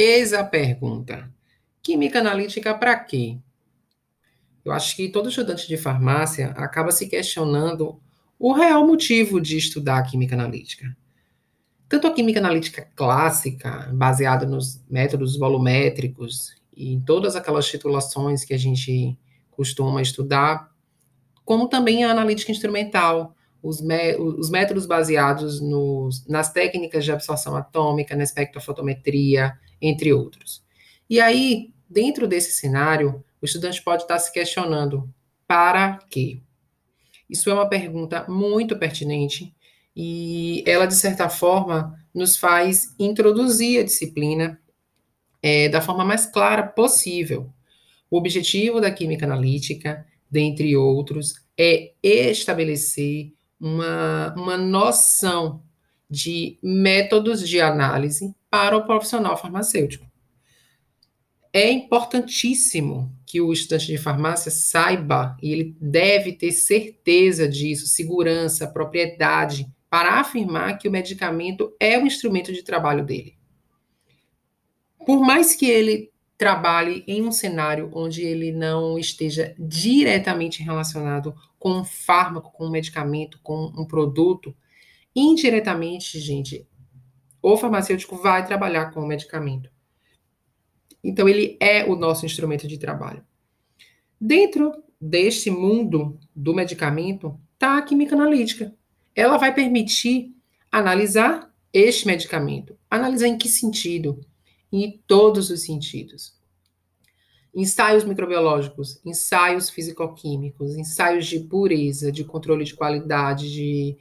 Eis a pergunta: química analítica para quê? Eu acho que todo estudante de farmácia acaba se questionando o real motivo de estudar química analítica. Tanto a química analítica clássica, baseada nos métodos volumétricos e em todas aquelas titulações que a gente costuma estudar, como também a analítica instrumental, os, os métodos baseados nos, nas técnicas de absorção atômica, na espectrofotometria, entre outros. E aí, dentro desse cenário, o estudante pode estar se questionando: para quê? Isso é uma pergunta muito pertinente e ela, de certa forma, nos faz introduzir a disciplina é, da forma mais clara possível. O objetivo da química analítica, dentre outros, é estabelecer uma, uma noção de métodos de análise para o profissional farmacêutico. É importantíssimo que o estudante de farmácia saiba, e ele deve ter certeza disso, segurança, propriedade, para afirmar que o medicamento é o instrumento de trabalho dele. Por mais que ele trabalhe em um cenário onde ele não esteja diretamente relacionado com um fármaco, com um medicamento, com um produto, indiretamente, gente, o farmacêutico vai trabalhar com o medicamento. Então, ele é o nosso instrumento de trabalho. Dentro deste mundo do medicamento está a química analítica. Ela vai permitir analisar este medicamento. Analisar em que sentido? Em todos os sentidos. Ensaios microbiológicos, ensaios fisicoquímicos, ensaios de pureza, de controle de qualidade, de,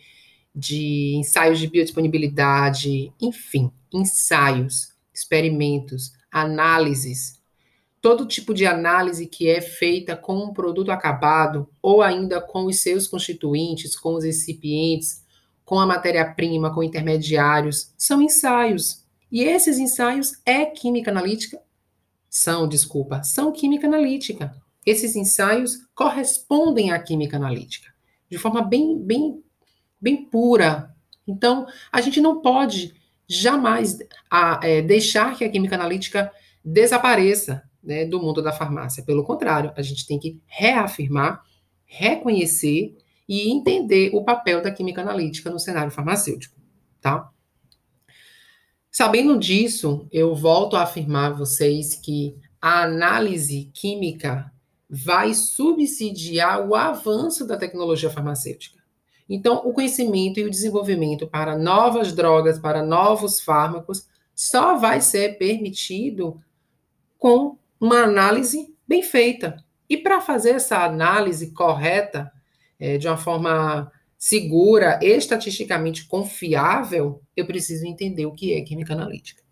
de ensaios de biodisponibilidade, enfim, ensaios, experimentos, análises, todo tipo de análise que é feita com um produto acabado ou ainda com os seus constituintes, com os recipientes, com a matéria-prima, com intermediários, são ensaios. E esses ensaios é química analítica? São, desculpa, são química analítica. Esses ensaios correspondem à química analítica, de forma bem, bem, bem pura. Então, a gente não pode jamais a, é, deixar que a química analítica desapareça né, do mundo da farmácia. Pelo contrário, a gente tem que reafirmar, reconhecer e entender o papel da química analítica no cenário farmacêutico, tá? Sabendo disso, eu volto a afirmar a vocês que a análise química vai subsidiar o avanço da tecnologia farmacêutica. Então, o conhecimento e o desenvolvimento para novas drogas, para novos fármacos, só vai ser permitido com uma análise bem feita. E para fazer essa análise correta, é, de uma forma segura, estatisticamente confiável, eu preciso entender o que é química analítica.